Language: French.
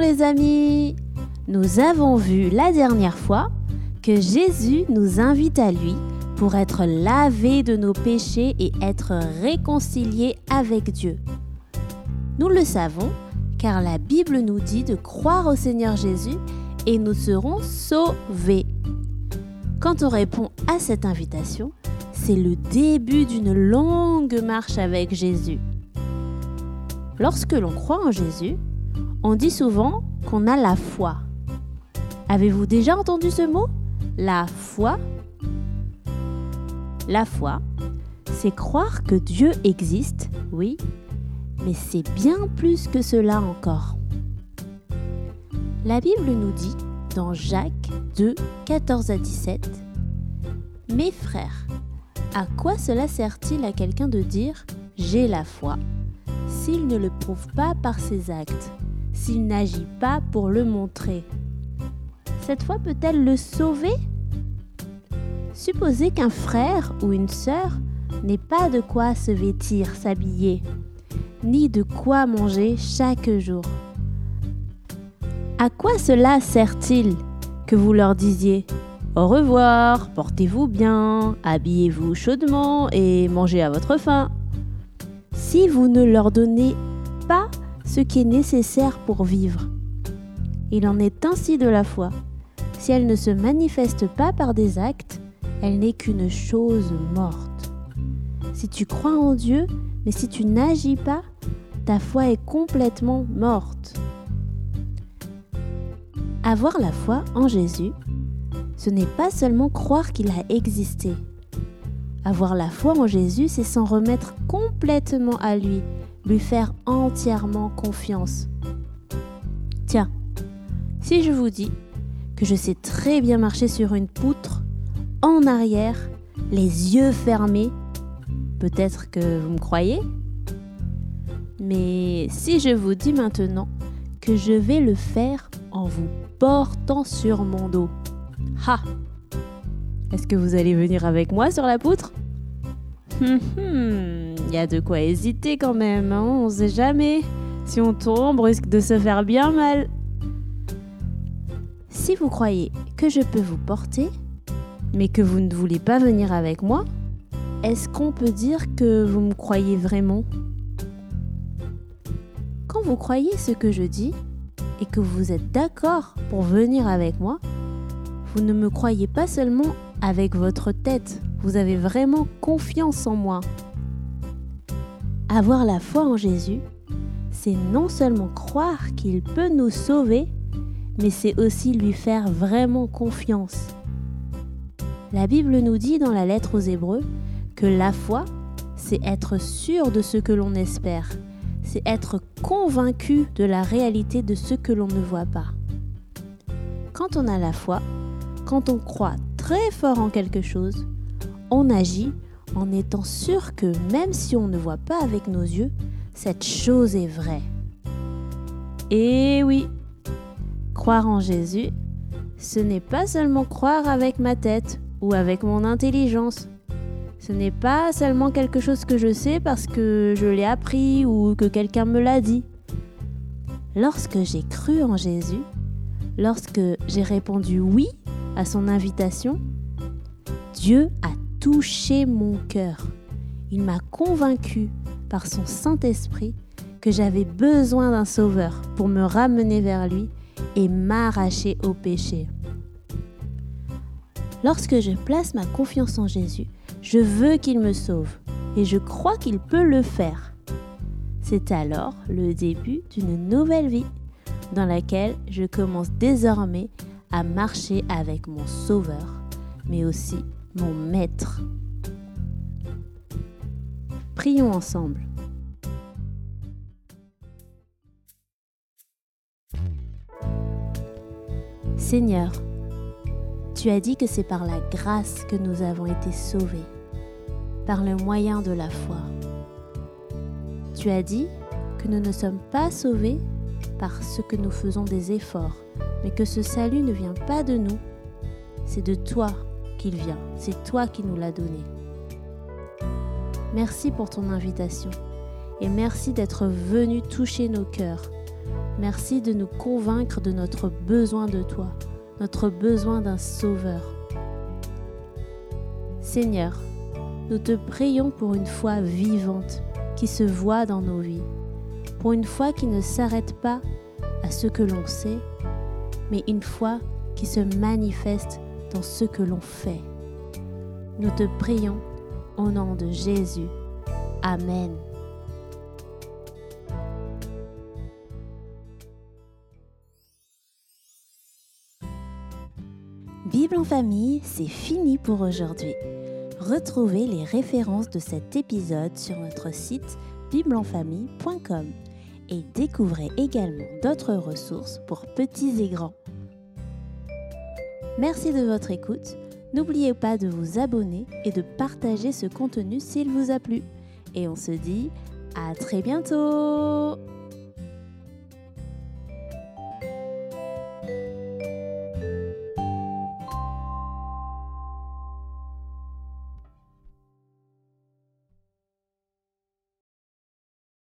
Les amis Nous avons vu la dernière fois que Jésus nous invite à lui pour être lavé de nos péchés et être réconciliés avec Dieu. Nous le savons car la Bible nous dit de croire au Seigneur Jésus et nous serons sauvés. Quand on répond à cette invitation, c'est le début d'une longue marche avec Jésus. Lorsque l'on croit en Jésus, on dit souvent qu'on a la foi. Avez-vous déjà entendu ce mot? La foi? La foi, c'est croire que Dieu existe, oui, mais c'est bien plus que cela encore. La Bible nous dit dans Jacques 2, 14 à 17, Mes frères, à quoi cela sert-il à quelqu'un de dire ⁇ J'ai la foi ⁇ s'il ne le prouve pas par ses actes, s'il n'agit pas pour le montrer. Cette foi peut-elle le sauver? Supposez qu'un frère ou une sœur n'ait pas de quoi se vêtir, s'habiller, ni de quoi manger chaque jour. À quoi cela sert-il que vous leur disiez? Au revoir, portez-vous bien, habillez-vous chaudement et mangez à votre faim si vous ne leur donnez ce qui est nécessaire pour vivre. Il en est ainsi de la foi. Si elle ne se manifeste pas par des actes, elle n'est qu'une chose morte. Si tu crois en Dieu, mais si tu n'agis pas, ta foi est complètement morte. Avoir la foi en Jésus, ce n'est pas seulement croire qu'il a existé, avoir la foi en Jésus, c'est s'en remettre complètement à lui, lui faire entièrement confiance. Tiens, si je vous dis que je sais très bien marcher sur une poutre, en arrière, les yeux fermés, peut-être que vous me croyez. Mais si je vous dis maintenant que je vais le faire en vous portant sur mon dos, ha! Est-ce que vous allez venir avec moi sur la poutre? Hum, hum, Il y a de quoi hésiter quand même, hein on sait jamais. Si on tombe, on risque de se faire bien mal. Si vous croyez que je peux vous porter, mais que vous ne voulez pas venir avec moi, est-ce qu'on peut dire que vous me croyez vraiment? Quand vous croyez ce que je dis et que vous êtes d'accord pour venir avec moi, vous ne me croyez pas seulement avec votre tête. Vous avez vraiment confiance en moi. Avoir la foi en Jésus, c'est non seulement croire qu'il peut nous sauver, mais c'est aussi lui faire vraiment confiance. La Bible nous dit dans la lettre aux Hébreux que la foi, c'est être sûr de ce que l'on espère, c'est être convaincu de la réalité de ce que l'on ne voit pas. Quand on a la foi, quand on croit très fort en quelque chose, on agit en étant sûr que même si on ne voit pas avec nos yeux, cette chose est vraie. Et oui, croire en Jésus, ce n'est pas seulement croire avec ma tête ou avec mon intelligence. Ce n'est pas seulement quelque chose que je sais parce que je l'ai appris ou que quelqu'un me l'a dit. Lorsque j'ai cru en Jésus, lorsque j'ai répondu oui à son invitation, Dieu touché mon cœur. Il m'a convaincu par son Saint-Esprit que j'avais besoin d'un sauveur pour me ramener vers lui et m'arracher au péché. Lorsque je place ma confiance en Jésus, je veux qu'il me sauve et je crois qu'il peut le faire. C'est alors le début d'une nouvelle vie dans laquelle je commence désormais à marcher avec mon Sauveur, mais aussi mon Maître. Prions ensemble. Seigneur, tu as dit que c'est par la grâce que nous avons été sauvés, par le moyen de la foi. Tu as dit que nous ne sommes pas sauvés parce que nous faisons des efforts, mais que ce salut ne vient pas de nous, c'est de toi qu'il vient, c'est toi qui nous l'as donné. Merci pour ton invitation et merci d'être venu toucher nos cœurs, Merci de nous convaincre de notre besoin de toi, notre besoin d'un sauveur. Seigneur, nous te prions pour une foi vivante qui se voit dans nos vies, pour une foi qui ne s'arrête pas à ce que l'on sait, mais une foi qui se manifeste dans ce que l'on fait. Nous te prions au nom de Jésus. Amen. Bible en famille, c'est fini pour aujourd'hui. Retrouvez les références de cet épisode sur notre site bibleenfamille.com et découvrez également d'autres ressources pour petits et grands. Merci de votre écoute. N'oubliez pas de vous abonner et de partager ce contenu s'il vous a plu. Et on se dit à très bientôt